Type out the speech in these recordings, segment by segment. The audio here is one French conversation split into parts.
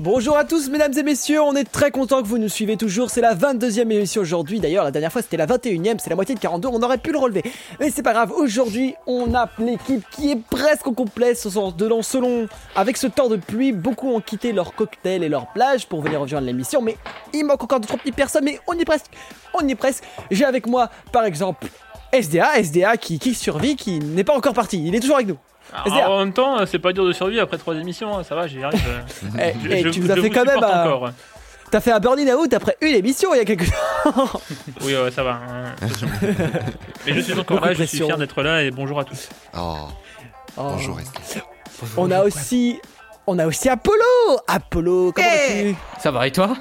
Bonjour à tous mesdames et messieurs, on est très content que vous nous suivez toujours, c'est la 22e émission aujourd'hui, d'ailleurs la dernière fois c'était la 21e, c'est la moitié de 42, on aurait pu le relever. Mais c'est pas grave, aujourd'hui on a l'équipe qui est presque au complet, ce de avec ce temps de pluie, beaucoup ont quitté leur cocktail et leur plage pour venir rejoindre l'émission, mais il manque encore de trois petites personnes, mais on y est presque, on y est presque. J'ai avec moi par exemple SDA, SDA qui, qui survit, qui n'est pas encore parti, il est toujours avec nous. Alors, en même temps, c'est pas dur de survivre après trois émissions, hein, ça va, j'y arrive. Eh, eh, tu nous as fait quand même un... encore. T'as fait un burning out après une émission il y a quelques temps. oui, ouais, ça va. Hein, Mais je suis encore là, je suis fier d'être là et bonjour à tous. Oh. oh. Bonjour, On a aussi, on a aussi Apollo. Apollo, comment vas-tu? Ça va et toi?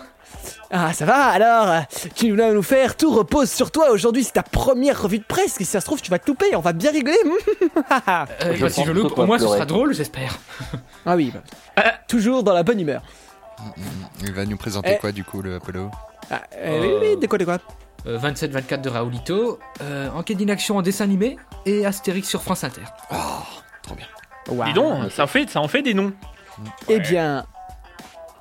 Ah, ça va alors Tu vas nous faire tout repose sur toi. Aujourd'hui, c'est ta première revue de presse. Si ça se trouve, tu vas te louper. On va bien rigoler. euh, si je loupe, au moins ce sera drôle, j'espère. ah oui, bah. toujours dans la bonne humeur. Il va nous présenter eh. quoi du coup, le Apollo? Ah, euh, Oui, oui, de quoi, de quoi? 27-24 euh, de Raoulito, euh, enquête d'inaction en dessin animé et Astérix sur France Inter. Oh, trop bien. Dis donc, ça, fait, ça en fait des noms. Eh bien,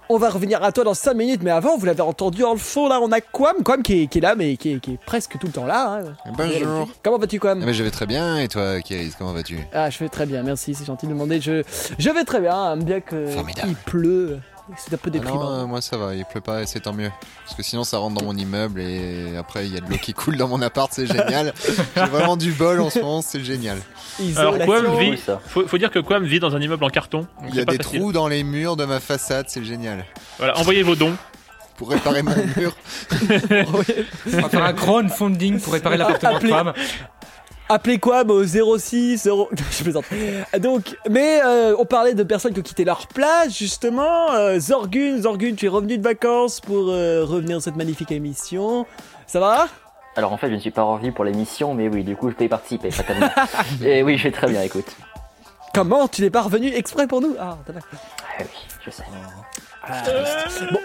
on va revenir à toi dans 5 minutes, mais avant, vous l'avez entendu en le fond, là, on a Quam, Quam qui est, là, mais qui est, presque tout le temps là. Hein. Bonjour. Comment vas-tu, Quam ah, Je vais très bien, et toi, Kiris, comment vas-tu? Ah, je vais très bien, merci, c'est gentil de demander. Je, je vais très bien, bien que il pleut. C'est un peu déprimant. non, euh, moi ça va, il pleut pas et c'est tant mieux. Parce que sinon ça rentre dans mon immeuble et après il y a de l'eau qui coule dans mon appart, c'est génial. J'ai vraiment du bol en ce moment, c'est génial. Alors Quam vit, faut, faut, dire que Quam vit dans un immeuble en carton. Il y a des trous dans les murs de ma façade, c'est génial. Voilà, envoyez vos dons. Pour réparer mon mur. On va faire un crowdfunding pour réparer l'appartement de Quam. Appelez quoi au 06 0... Je plaisante. Donc, mais euh, on parlait de personnes qui ont quitté leur place, justement. Euh, Zorgun, Zorgun, tu es revenu de vacances pour euh, revenir dans cette magnifique émission. Ça va? Alors en fait, je ne suis pas revenu pour l'émission, mais oui, du coup, je peux y participer, fatalement. Et oui, je vais très bien, écoute. Comment? Tu n'es pas revenu exprès pour nous? Ah, ah oui, je sais. Ah, bon,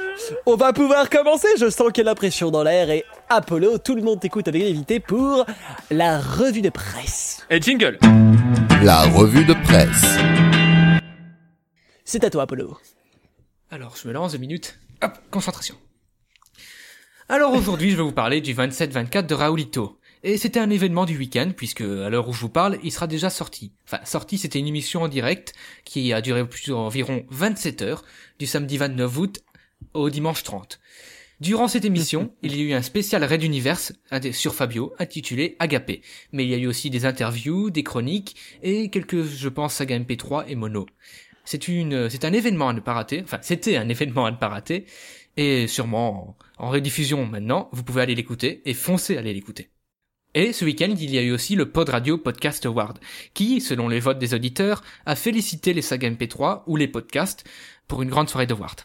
on va pouvoir commencer. Je sens qu'il y a la pression dans l'air et Apollo, tout le monde t'écoute avec l'évité pour la revue de presse. Et jingle. La revue de presse. C'est à toi, Apollo. Alors, je me lance deux minutes. Hop, concentration. Alors aujourd'hui, je vais vous parler du 27-24 de Raoulito. Et c'était un événement du week-end, puisque à l'heure où je vous parle, il sera déjà sorti. Enfin, sorti, c'était une émission en direct qui a duré environ 27 heures, du samedi 29 août au dimanche 30. Durant cette émission, il y a eu un spécial Raid Universe sur Fabio intitulé Agapé. Mais il y a eu aussi des interviews, des chroniques et quelques, je pense, saga MP3 et mono. C'est une, c'est un événement à ne pas rater. Enfin, c'était un événement à ne pas rater. Et sûrement en, en rediffusion maintenant, vous pouvez aller l'écouter et foncer aller l'écouter. Et ce week-end, il y a eu aussi le Pod Radio Podcast Award, qui, selon les votes des auditeurs, a félicité les sagas MP3 ou les podcasts pour une grande soirée d'award.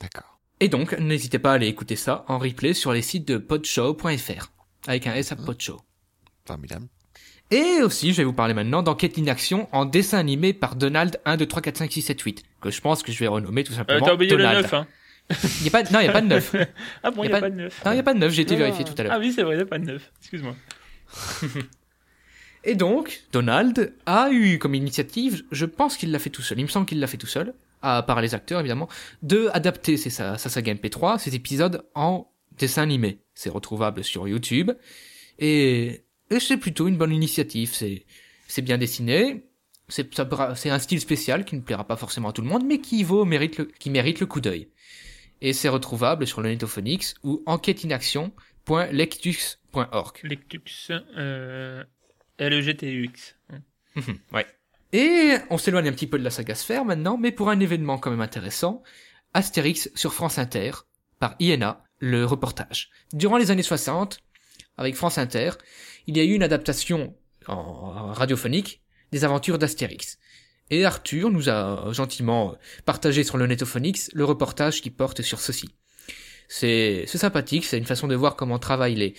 D'accord. Et donc, n'hésitez pas à aller écouter ça en replay sur les sites de podshow.fr, avec un S à Podshow. Formidable. Et aussi, je vais vous parler maintenant d'Enquête d'inaction en dessin animé par Donald 1, 2, 3, 4, 5, 6, 7, 8, que je pense que je vais renommer tout simplement euh, T'as oublié Donald. le 9, hein y a pas, non, il n'y a pas de 9. ah bon, il n'y a, pas de 9. Non, il n'y a pas de 9, j'ai été ah. vérifié tout à l'heure. Ah oui, c'est vrai, il n'y a pas de 9. Excuse-moi. Et donc, Donald a eu comme initiative, je pense qu'il l'a fait tout seul, il me semble qu'il l'a fait tout seul, à part les acteurs évidemment, de adapter sa, sa saga MP3, ses épisodes en dessin animé. C'est retrouvable sur YouTube. Et, c'est plutôt une bonne initiative. C'est, bien dessiné. C'est, un style spécial qui ne plaira pas forcément à tout le monde, mais qui vaut, mérite le, qui mérite le coup d'œil. Et c'est retrouvable sur le Netophonix ou enquêteinaction.lectus Lectux, euh, L-E-G-T-U-X. ouais. Et on s'éloigne un petit peu de la saga Sphère maintenant, mais pour un événement quand même intéressant, Astérix sur France Inter, par INA, le reportage. Durant les années 60, avec France Inter, il y a eu une adaptation en radiophonique des aventures d'Astérix. Et Arthur nous a gentiment partagé sur le Netophonix le reportage qui porte sur ceci. C'est sympathique, c'est une façon de voir comment travaillent les,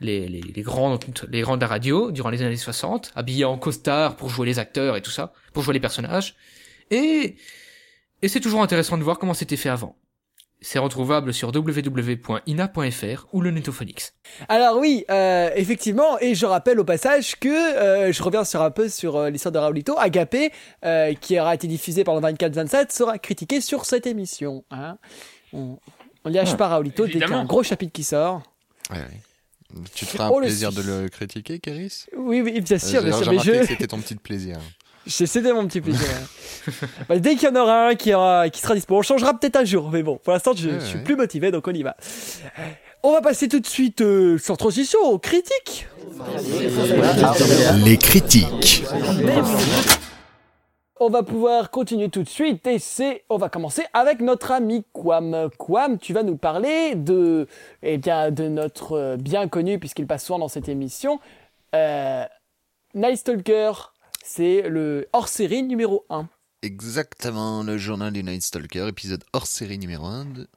les, les, grands les grands de la radio durant les années 60, habillés en costard pour jouer les acteurs et tout ça, pour jouer les personnages. Et et c'est toujours intéressant de voir comment c'était fait avant. C'est retrouvable sur www.ina.fr ou le Netophonix. Alors oui, euh, effectivement, et je rappelle au passage que euh, je reviens sur un peu sur euh, l'histoire de Raulito, Agapé, qui aura été diffusé pendant 24-27, sera critiqué sur cette émission. Hein. On lâche pas Raulito dès qu'il y a un gros chapitre qui sort. Ouais, ouais. Tu te feras un Oh, le plaisir de le critiquer, Kéris Oui, oui, bien sûr, Euh, bien sûr, mais je... c'était ton petit plaisir. Cédé mon petit plaisir. Bah, dès qu'il y en aura un qui, aura, qui sera dispo, on changera peut-être un jour. Mais bon, pour l'instant, je, Ouais, je suis ouais. plus motivé, donc on y va. On va passer tout de suite, euh, sans transition, aux critiques. Les critiques. On va pouvoir continuer tout de suite et c'est, on va commencer avec notre ami Quam. Quam, tu vas nous parler de, eh bien, de notre euh, bien connu, puisqu'il passe souvent dans cette émission, euh, Night Stalker. C'est le hors-série numéro 1. Exactement, le journal du Night Stalker, épisode hors série numéro 1 de,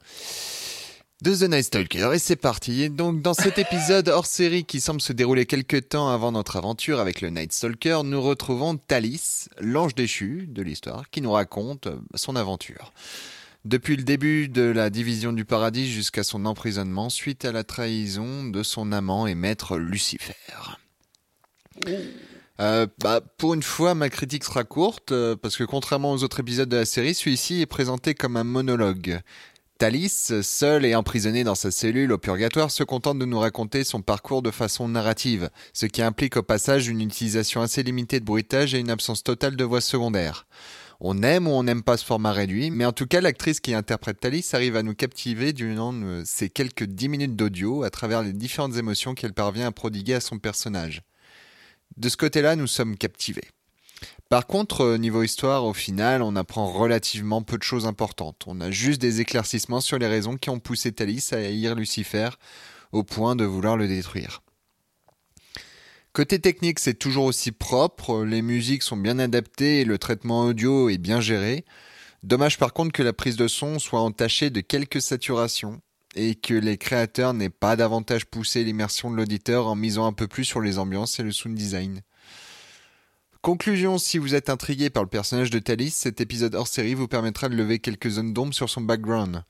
de The Night Stalker. Et c'est parti. Donc, dans cet épisode hors série qui semble se dérouler quelques temps avant notre aventure avec le Night Stalker, nous retrouvons Thalys, l'ange déchu de l'histoire, qui nous raconte euh, son aventure. Depuis le début de la division du paradis jusqu'à son emprisonnement suite à la trahison de son amant et maître Lucifer. Euh, bah, pour une fois, ma critique sera courte, euh, parce que contrairement aux autres épisodes de la série, celui-ci est présenté comme un monologue. Thalys, seul et emprisonné dans sa cellule au purgatoire, se contente de nous raconter son parcours de façon narrative, ce qui implique au passage une utilisation assez limitée de bruitage et une absence totale de voix secondaire. On aime ou on n'aime pas ce format réduit, mais en tout cas, l'actrice qui interprète Thalys arrive à nous captiver durant euh, ces quelques dix minutes d'audio à travers les différentes émotions qu'elle parvient à prodiguer à son personnage. De ce côté-là, nous sommes captivés. Par contre, euh, niveau histoire, au final, on apprend relativement peu de choses importantes. On a juste des éclaircissements sur les raisons qui ont poussé Thalys à haïr Lucifer au point de vouloir le détruire. Côté technique, c'est toujours aussi propre, les musiques sont bien adaptées et le traitement audio est bien géré. Dommage par contre que la prise de son soit entachée de quelques saturations et que les créateurs n'aient pas davantage poussé l'immersion de l'auditeur en misant un peu plus sur les ambiances et le sound design. Conclusion, si vous êtes intrigué par le personnage de Thalys, cet épisode hors série vous permettra de lever quelques zones d'ombre sur son background.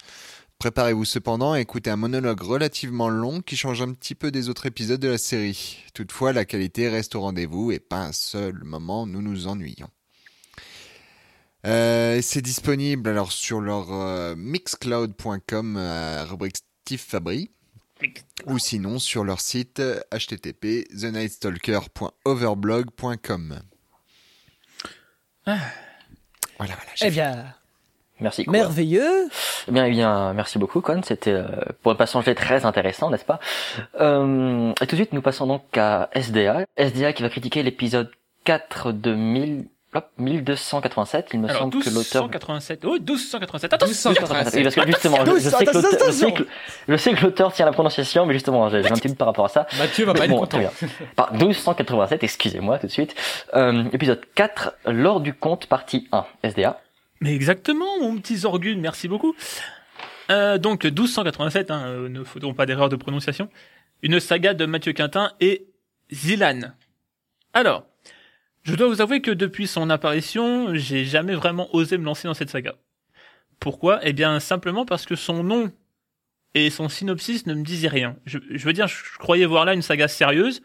Préparez-vous cependant à écouter un monologue relativement long qui change un petit peu des autres épisodes de la série. Toutefois, la qualité reste au rendez-vous et pas un seul moment nous nous ennuyons. Euh, c'est disponible alors sur leur euh, mixcloud.com euh, rubrique Steve Fabry ou sinon sur leur site http thenightstalker.overblog.com. Voilà, voilà. j'ai Eh bien, Merci. Quoi. merveilleux. Eh bien, eh bien, merci beaucoup, Con. C'était euh, pour un passager très intéressant, n'est-ce pas? Euh, Et tout de suite, nous passons donc à SDA. SDA qui va critiquer l'épisode 4 de 1000, hop, 1287. Il me Alors, semble que l'auteur 1287. Oh, 1287. Attention 1287. Oui, parce que justement, je, je sais que l'auteur- je sais que- je sais que l'auteur tient la prononciation, mais justement, j'ai un petit doute par rapport à ça. Mathieu va pas être Bon, content. très bien. Par 1287, excusez-moi tout de suite. Euh, épisode 4, lors du conte, partie 1, SDA. Mais exactement, mon petit Zorgun, merci beaucoup. Euh, donc 1287, hein, euh, ne faisons pas d'erreur de prononciation. Une saga de Mathieu Quintin et Zilan. Alors, je dois vous avouer que depuis son apparition, j'ai jamais vraiment osé me lancer dans cette saga. Pourquoi? Eh bien simplement parce que son nom et son synopsis ne me disaient rien. Je, je veux dire, je croyais voir là une saga sérieuse,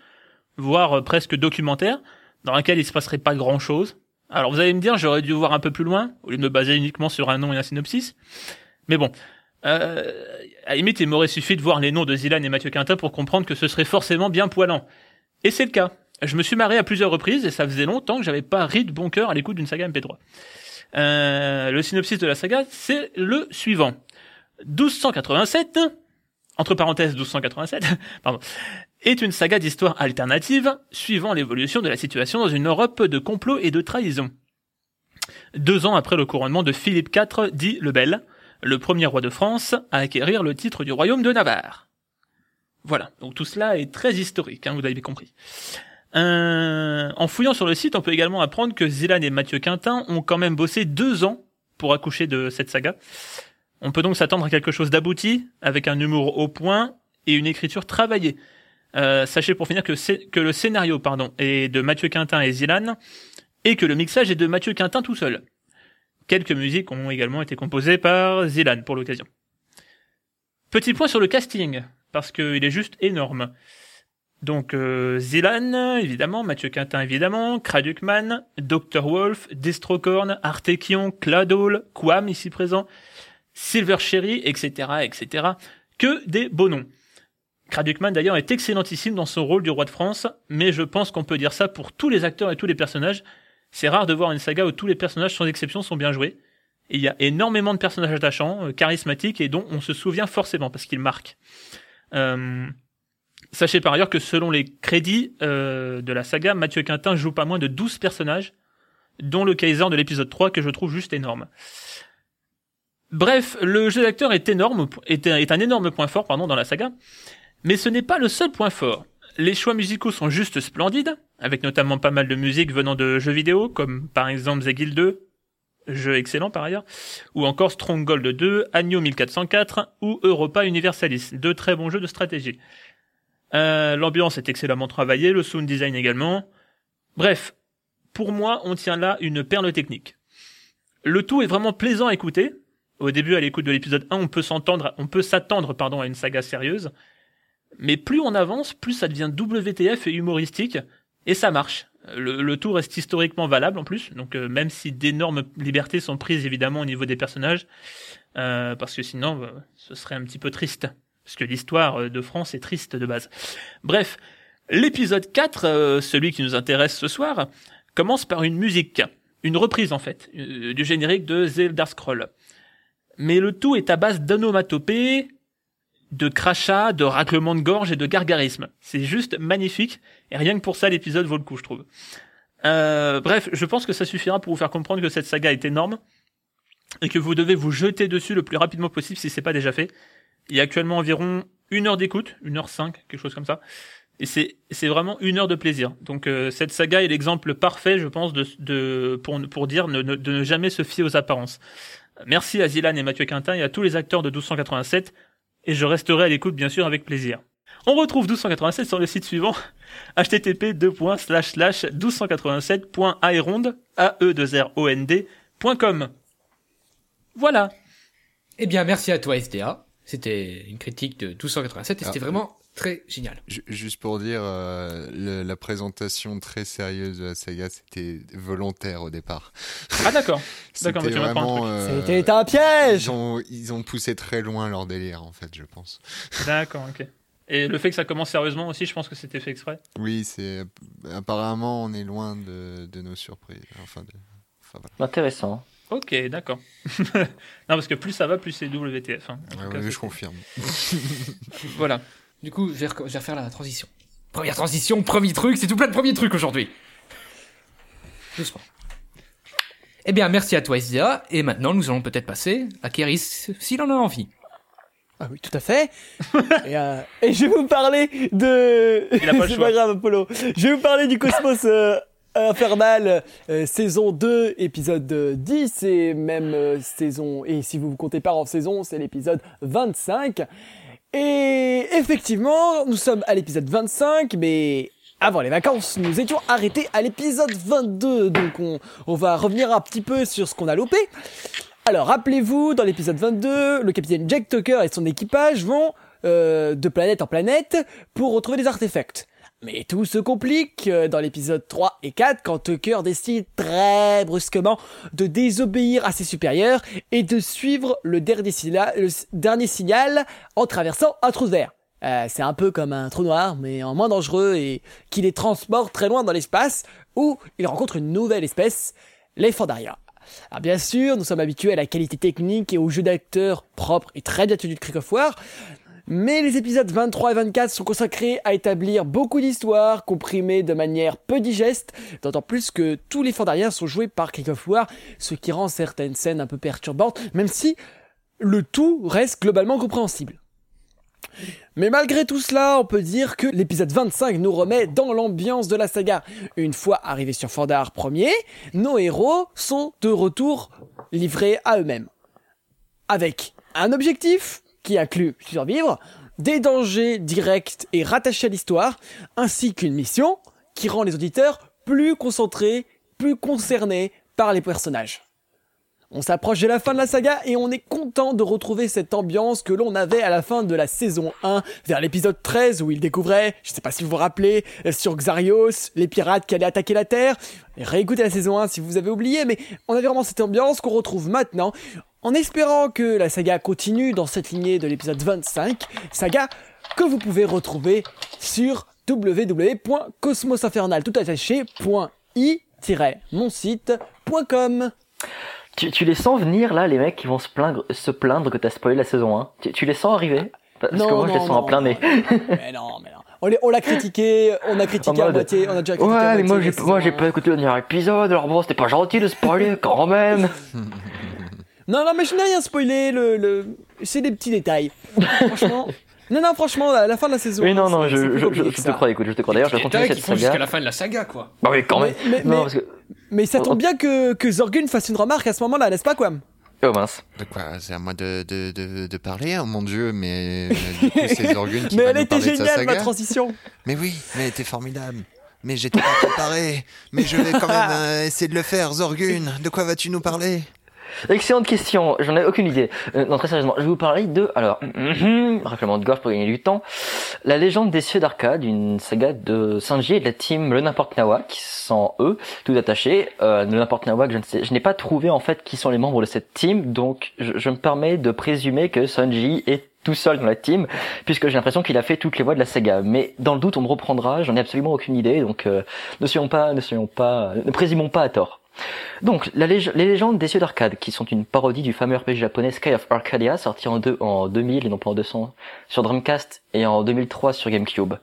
voire euh, presque documentaire, dans laquelle il se passerait pas grand chose. Alors vous allez me dire, j'aurais dû voir un peu plus loin, au lieu de me baser uniquement sur un nom et un synopsis. Mais bon, euh, à la limite, il m'aurait suffi de voir les noms de Zilan et Mathieu Quintin pour comprendre que ce serait forcément bien poilant. Et c'est le cas. Je me suis marré à plusieurs reprises et ça faisait longtemps que j'avais pas ri de bon cœur à l'écoute d'une saga MP3. Euh, le synopsis de la saga, c'est le suivant. 1287, entre parenthèses 1287, pardon, est une saga d'histoire alternative suivant l'évolution de la situation dans une Europe de complot et de trahison. Deux ans après le couronnement de Philippe IV, dit le Bel, le premier roi de France à acquérir le titre du royaume de Navarre. Voilà, donc tout cela est très historique, hein, vous l'avez compris. Euh, en fouillant sur le site, on peut également apprendre que Zilan et Mathieu Quintin ont quand même bossé deux ans pour accoucher de cette saga. On peut donc s'attendre à quelque chose d'abouti, avec un humour au point et une écriture travaillée. Euh, sachez pour finir que, le scénario pardon, est de Mathieu Quintin et Zilan, et que le mixage est de Mathieu Quintin tout seul. Quelques musiques ont également été composées par Zilan pour l'occasion. Petit point sur le casting, parce qu'il est juste énorme. Donc euh, Zilan, évidemment, Mathieu Quintin, évidemment, Kradukman, Dr. Wolf, Destrocorn, Artekion, Cladol, Quam, ici présent, Silver Cherry, etc., etc. Que des beaux noms. Kradukman, d'ailleurs, est excellentissime dans son rôle du roi de France, mais je pense qu'on peut dire ça pour tous les acteurs et tous les personnages. C'est rare de voir une saga où tous les personnages, sans exception, sont bien joués. Il y a énormément de personnages attachants, euh, charismatiques, et dont on se souvient forcément, parce qu'ils marquent. Euh, Sachez par ailleurs que selon les crédits euh, de la saga, Mathieu Quintin joue pas moins de 12 personnages, dont le Kaiser de l'épisode 3 que je trouve juste énorme. Bref, le jeu d'acteur est énorme, est, un- énorme point fort pardon, dans la saga, mais ce n'est pas le seul point fort. Les choix musicaux sont juste splendides, avec notamment pas mal de musique venant de jeux vidéo, comme par exemple The Guild 2, jeu excellent par ailleurs, ou encore Stronghold 2, Agno 1404 ou Europa Universalis, deux très bons jeux de stratégie. Euh, L'ambiance est excellemment travaillée, le sound design également. Bref, pour moi, on tient là une perle technique. Le tout est vraiment plaisant à écouter. Au début, à l'écoute de l'épisode 1, on peut s'entendre, on peut s'attendre, pardon, à une saga sérieuse. Mais plus on avance, plus ça devient WTF et humoristique, et ça marche. Le, tout reste historiquement valable en plus, donc euh, même si d'énormes libertés sont prises évidemment au niveau des personnages, euh, parce que sinon, euh, ce serait un petit peu triste parce que l'histoire euh, de France est triste de base. Bref, l'épisode 4, euh, celui qui nous intéresse ce soir, commence par une musique, une reprise en fait, euh, du générique de Elder Scroll. Mais le tout est à base d'onomatopées, de crachats, de raclements de gorge et de gargarismes. C'est juste magnifique, et rien que pour ça l'épisode vaut le coup, je trouve. Bref, je pense que ça suffira pour vous faire comprendre que cette saga est énorme, et que vous devez vous jeter dessus le plus rapidement possible si c'est pas déjà fait. Il y a actuellement environ une heure d'écoute, une heure cinq, quelque chose comme ça. Et c'est c'est vraiment une heure de plaisir. Donc euh, cette saga est l'exemple parfait, je pense, de, pour pour dire de ne jamais se fier aux apparences. Merci à Zilan et Mathieu Quintin et à tous les acteurs de 1287. Et je resterai à l'écoute bien sûr avec plaisir. On retrouve 1287 sur le site suivant http 1287.aeronde a e 2 r o n d.com. Voilà. Eh bien, merci à toi, SDA. C'était une critique de 1287 et c'était Ah, vraiment très génial. Ju- Juste pour dire, euh, le- la présentation très sérieuse de la saga, c'était volontaire au départ. Ah d'accord. C'était D'accord, mais tu m'apprends un vraiment. euh, C'était un piège ils ont, ils ont poussé très loin leur délire, en fait, je pense. D'accord, ok. Et le fait que ça commence sérieusement aussi, je pense que c'était fait exprès? Oui, c'est apparemment on est loin de, de nos surprises. Enfin, de... enfin, voilà. Intéressant. Ok, d'accord. non, parce que plus ça va, plus c'est WTF. hein. Ouais, cas, ouais, je confirme. Voilà. Du coup, je vais, reco- je vais refaire la transition. Première transition, premier truc, c'est tout plein de premiers trucs aujourd'hui. Doucement. Eh bien, merci à toi, SDA. Et maintenant, nous allons peut-être passer à Kéris, s'il en a envie. Ah oui, tout à fait. et, euh, et je vais vous parler de. Il a pas le C'est pas grave, Apollo. Je vais vous parler du Cosmos euh, Infernal, euh, saison 2, épisode euh, 10, et même euh, saison. Et si vous vous comptez pas en saison, c'est l'épisode 25. Et effectivement, nous sommes à l'épisode 25, mais avant les vacances, nous étions arrêtés à l'épisode 22. Donc on, on va revenir un petit peu sur ce qu'on a loupé. Alors, rappelez-vous, dans l'épisode 22, le capitaine Jack Tucker et son équipage vont euh, de planète en planète pour retrouver des artefacts. Mais tout se complique euh, dans l'épisode 3 et 4 quand Tucker décide très brusquement de désobéir à ses supérieurs et de suivre le dernier, signal en traversant un trou verre. Euh, c'est un peu comme un trou noir, mais en moins dangereux et qui les transporte très loin dans l'espace où il rencontre une nouvelle espèce, les Fandaria. Alors bien sûr, nous sommes habitués à la qualité technique et au jeu d'acteurs propre et très bien tenu de Crick of War, mais les épisodes 23 et 24 sont consacrés à établir beaucoup d'histoires comprimées de manière peu digeste, d'autant plus que tous les Fandariens sont joués par Crick of War, ce qui rend certaines scènes un peu perturbantes, même si le tout reste globalement compréhensible. Mais malgré tout cela, on peut dire que l'épisode 25 nous remet dans l'ambiance de la saga. Une fois arrivés sur Fandar premier, nos héros sont de retour livrés à eux-mêmes. Avec un objectif qui inclut survivre, des dangers directs et rattachés à l'histoire, ainsi qu'une mission qui rend les auditeurs plus concentrés, plus concernés par les personnages. On s'approche de la fin de la saga et on est content de retrouver cette ambiance que l'on avait à la fin de la saison 1, vers l'épisode 13 où il découvrait, je sais pas si vous vous rappelez, euh, sur Xarios, les pirates qui allaient attaquer la Terre. Réécoutez la saison 1 si vous avez oublié, mais on avait vraiment cette ambiance qu'on retrouve maintenant, en espérant que la saga continue dans cette lignée de l'épisode 25, saga que vous pouvez retrouver sur www.cosmosinfernal.i-monsite.com. Tu, tu les sens venir là, les mecs qui vont se plaindre, se plaindre que t'as spoilé la saison 1 tu, tu les sens arriver? Parce que moi je les sens en plein nez. mais non, mais non. On l'a on l'a critiqué, on a critiqué à moitié, on a déjà critiqué à Ouais, mais moi j'ai moi j'ai 1. pas écouté le dernier épisode, alors bon c'était pas gentil de spoiler quand même. Non, non, mais je n'ai rien spoilé, le, le... c'est des petits détails. franchement. Non, non, franchement, la, la fin de la saison. Oui non non, je, je, je, je te crois, écoute, je te crois. D'ailleurs je vais continuer Détails cette font jusqu'à saga. la fin de la saga, quoi. Bah oui quand même. Mais, mais, non mais- parce que mais ça tombe oh. bien que, que Zorgun fasse une remarque à ce moment-là, n'est-ce pas, quoi oh mince. De quoi C'est à moi de, de, de, de parler, oh mon dieu, mais euh, du coup c'est Zorgun qui Mais va elle nous était géniale, ma saga. transition. Mais oui, mais elle était formidable. Mais j'étais pas préparé. Mais je vais quand même euh, essayer de le faire, Zorgun. De quoi vas-tu nous parler? Excellente question, j'en ai aucune idée. Euh, non, très sérieusement, je vais vous parler de, alors, raclement de gorge pour gagner du temps, la légende des cieux d'arcade, une saga de Sanji et de la team Le N'importe Nawak, qui sont eux, tout attachés. Euh, le N'importe Nawak, je ne sais, je n'ai pas trouvé en fait qui sont les membres de cette team, donc je, je me permets de présumer que Sanji est tout seul dans la team, puisque j'ai l'impression qu'il a fait toutes les voix de la saga. Mais dans le doute, on me reprendra, j'en ai absolument aucune idée, donc euh, ne soyons pas, ne soyons pas, ne présumons pas à tort. Donc, les légendes des cieux d'arcade, qui sont une parodie du fameux RPG japonais Sky of Arcadia, sorti en, deux, en 2000 et non pas en 200 sur Dreamcast et en 2003 sur GameCube.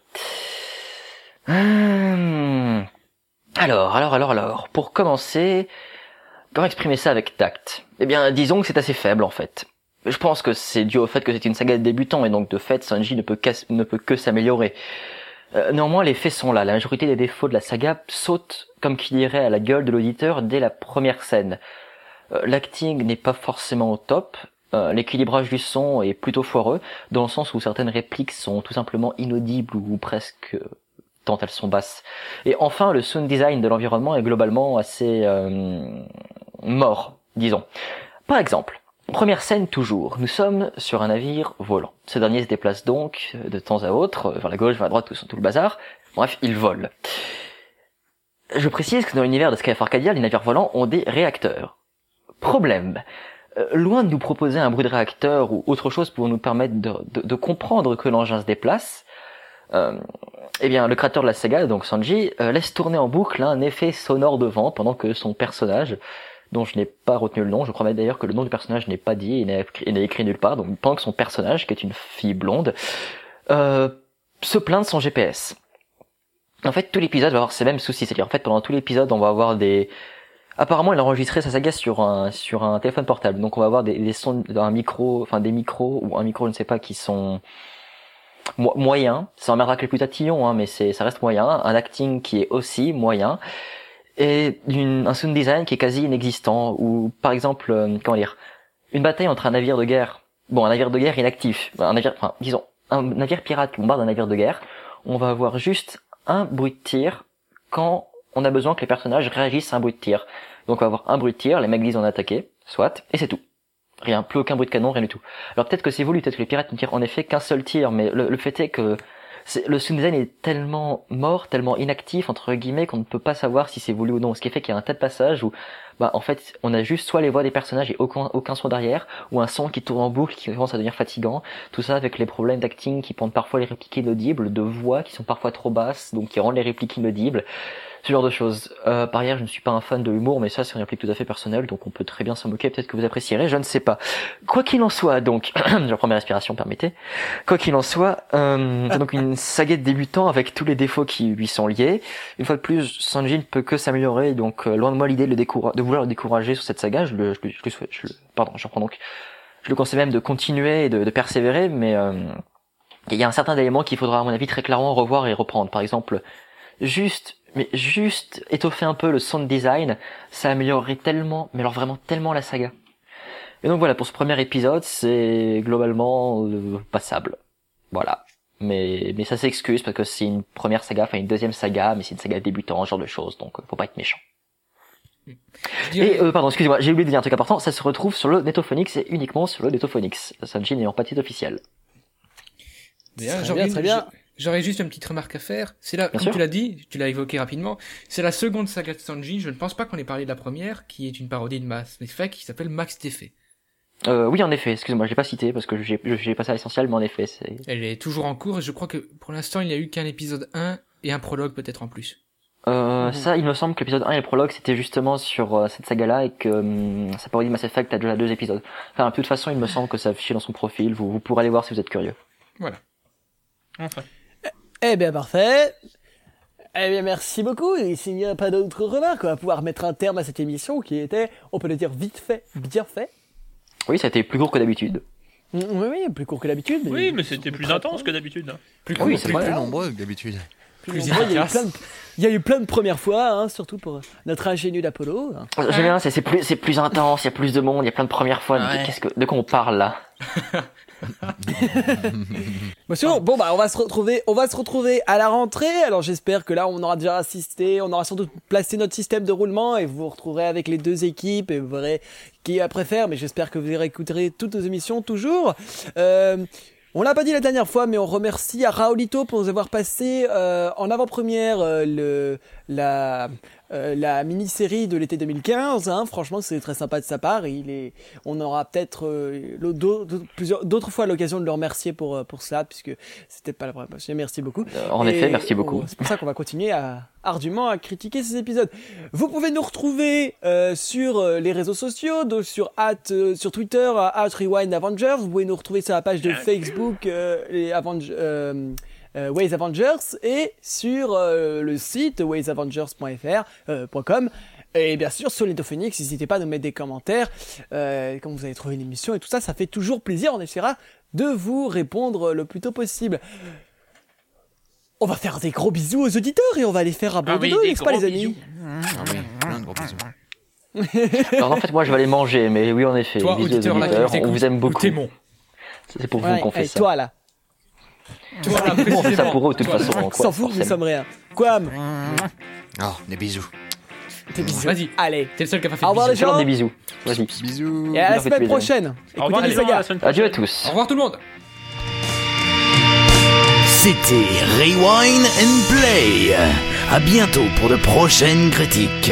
Hum. Alors, alors, alors, alors, pour commencer, comment exprimer ça avec tact? Eh bien, disons que c'est assez faible en fait. Je pense que c'est dû au fait que c'est une saga de débutants et donc de fait Sanji ne peut que s'améliorer. Euh, néanmoins, les faits sont là. La majorité des défauts de la saga sautent, comme qui dirait, à la gueule de l'auditeur dès la première scène. Euh, L'acting n'est pas forcément au top. Euh, L'équilibrage du son est plutôt foireux, dans le sens où certaines répliques sont tout simplement inaudibles ou presque euh, tant elles sont basses. Et enfin, le sound design de l'environnement est globalement assez mort, disons. Par exemple, Première scène toujours. Nous sommes sur un navire volant. Ce dernier se déplace donc euh, de temps à autre, euh, vers la gauche, vers la droite, tout, tout le bazar. Bref, il vole. Je précise que dans l'univers de Sky of Arcadia, les navires volants ont des réacteurs. Problème. Euh, loin de nous proposer un bruit de réacteur ou autre chose pour nous permettre de, comprendre que l'engin se déplace, eh bien, le créateur de la saga, donc Sanji, laisse tourner en boucle un effet sonore de vent pendant que son personnage, dont je n'ai pas retenu le nom, je crois d'ailleurs que le nom du personnage n'est pas dit et n'est écrit- nulle part, donc que son personnage, qui est une fille blonde, euh, se plaint de son GPS. En fait, tout l'épisode va avoir ces mêmes soucis, c'est-à-dire en fait pendant tout l'épisode on va avoir des... Apparemment, il a enregistré sa saga sur un téléphone portable, donc on va avoir des, sons d'un micro, enfin des micros ou un micro, je ne sais pas, qui sont mo- moyens. Ça emmerdera que les plus tatillons, hein, mais c'est ça reste moyen. Un acting qui est aussi moyen et une, un sound design qui est quasi inexistant. Ou par exemple, euh, comment dire, une bataille entre un navire de guerre, bon, un navire de guerre inactif, un navire, enfin, disons, un navire pirate qui bombarde un navire de guerre, on va avoir juste un bruit de tir quand on a besoin que les personnages réagissent à un bruit de tir. Donc on va avoir un bruit de tir, les mecs disent on a attaqué, soit, et c'est tout. Rien, plus aucun bruit de canon, rien du tout. Alors peut-être que c'est voulu, peut-être que les pirates ne tirent en effet qu'un seul tir, mais le, le fait est que le sound design est tellement mort, tellement inactif entre guillemets qu'on ne peut pas savoir si c'est voulu ou non. Ce qui fait qu'il y a un tas de passages où, bah en fait, on a juste soit les voix des personnages et aucun aucun son derrière, ou un son qui tourne en boucle qui commence à devenir fatigant. Tout ça avec les problèmes d'acting qui rendent parfois les répliques inaudibles, de voix qui sont parfois trop basses, donc qui rendent les répliques inaudibles. Ce genre de choses. Euh, par ailleurs, je ne suis pas un fan de l'humour, mais ça c'est une réplique tout à fait personnelle, donc on peut très bien s'en moquer. Peut-être que vous apprécierez, je ne sais pas. Quoi qu'il en soit, donc, je reprends mes respirations, permettez. Quoi qu'il en soit, euh, c'est donc une saga de débutant avec tous les défauts qui lui sont liés. Une fois de plus, Sanji ne peut que s'améliorer, donc euh, loin de moi l'idée de, le découra- de vouloir le décourager sur cette saga. Je le, je je le souhaite, je le- pardon, je reprends donc. Je le conseille même de continuer et de, de persévérer, mais euh, il y a un certain élément qu'il faudra à mon avis très clairement revoir et reprendre. Par exemple, juste, mais juste étoffer un peu le sound design, ça améliorerait tellement, mais alors vraiment tellement la saga. Et donc voilà, pour ce premier épisode, c'est globalement euh, passable. Voilà. Mais, mais ça s'excuse parce que c'est une première saga, enfin une deuxième saga, mais c'est une saga débutant, ce genre de choses, donc euh, faut pas être méchant. Et euh, pardon, excusez-moi, j'ai oublié de dire un truc important, ça se retrouve sur le Netophonix et uniquement sur le Netophonix, Sanji n'ayant pas de titre officiel. Bien, Très bien, très bien. J'aurais juste une petite remarque à faire. C'est là, comme tu l'as dit, tu l'as évoqué rapidement, c'est la seconde saga de Sanji. Je ne pense pas qu'on ait parlé de la première, qui est une parodie de Mass Effect, qui s'appelle Max D'effet. Euh, oui, en effet, excusez-moi, je l'ai pas cité parce que j'ai j'ai passé à l'essentiel, mais en effet, c'est... Elle est toujours en cours et je crois que pour l'instant il n'y a eu qu'un épisode 1 et un prologue peut-être en plus. Euh. Ça, il me semble que l'épisode 1 et le prologue, c'était justement sur euh, cette saga-là et que hum, ça parodie de Mass Effect a déjà deux épisodes. Enfin, de toute façon, il me semble que ça affiché dans son profil, vous, vous pourrez aller voir si vous êtes curieux. Enfin. Eh bien, parfait. Eh bien, merci beaucoup. Et s'il n'y a pas d'autres remarques, on va pouvoir mettre un terme à cette émission qui était, on peut le dire vite fait, bien fait. Oui, ça a été plus court que d'habitude. Mm, Oui, oui, plus court que d'habitude. Oui, mais c'était plus intense que d'habitude. hein. Plus Oui, court, c'est plus-. Plus nombreux que d'habitude. Plus nombreux. il, y a eu plein de, il y a eu plein de premières fois, hein, surtout pour notre ingénu d'Apollo. J'aime bien, c'est plus, c'est plus intense, il y a plus de monde, il y a plein de premières fois. Ouais. Qu'est-ce que, de quoi on parle là? Bon, sinon, bon bah on va se retrouver, on va se retrouver à la rentrée. Alors j'espère que là on aura déjà assisté, on aura sans doute placé notre système de roulement et vous vous retrouverez avec les deux équipes et vous verrez qui préfère. Mais j'espère que vous réécouterez toutes nos émissions toujours. Euh, on l'a pas dit la dernière fois, mais on remercie à Raolito pour nous avoir passé euh, en avant-première euh, le la euh, la mini-série de l'été 2015. Hein. Franchement, c'est très sympa de sa part. Et il est, on aura peut-être euh, d'autres plusieurs- d'autres fois l'occasion de le remercier pour euh, pour cela, puisque c'était pas la première fois. Merci beaucoup. Euh, En Et effet, merci beaucoup. C'est pour ça qu'on va continuer à ardument à critiquer ces épisodes. Vous pouvez nous retrouver euh, sur euh, les réseaux sociaux, donc sur at, euh, sur Twitter, à at Rewind Avengers. Vous pouvez nous retrouver sur la page de Facebook euh, les Avenge- euh, Ways Avengers et sur euh, le site waysavengers.fr euh. Et bien sûr, sur Phoenix, n'hésitez pas à nous mettre des commentaires euh, quand vous avez trouvé une émission et tout ça, ça fait toujours plaisir. On essaiera de vous répondre le plus tôt possible. On va faire des gros bisous aux auditeurs et on va les faire Ah oui, abandonner, des n'est-ce pas les amis. Ah oui, plein de gros bisous. Alors en fait, moi je vais aller manger, mais oui, en effet, Toi, auditeur auditeurs, on vous aime beaucoup. C'est pour vous qu'on fait ça. toi là, Toi, là, on fait ça pour eux de toute façon. on s'en fout, nous sommes rien. Quam, Oh, des bisous. tes bisous. Vas-y. Allez, T'es le seul qui a pas fait Au de revoir, bisous. les gens. des bisous. Vas-y. Bisous. et à la semaine les prochaine. Au revoir les semaine Adieu à tous. Au revoir tout le monde. C'était Rewind and Play. À bientôt pour de prochaines critiques.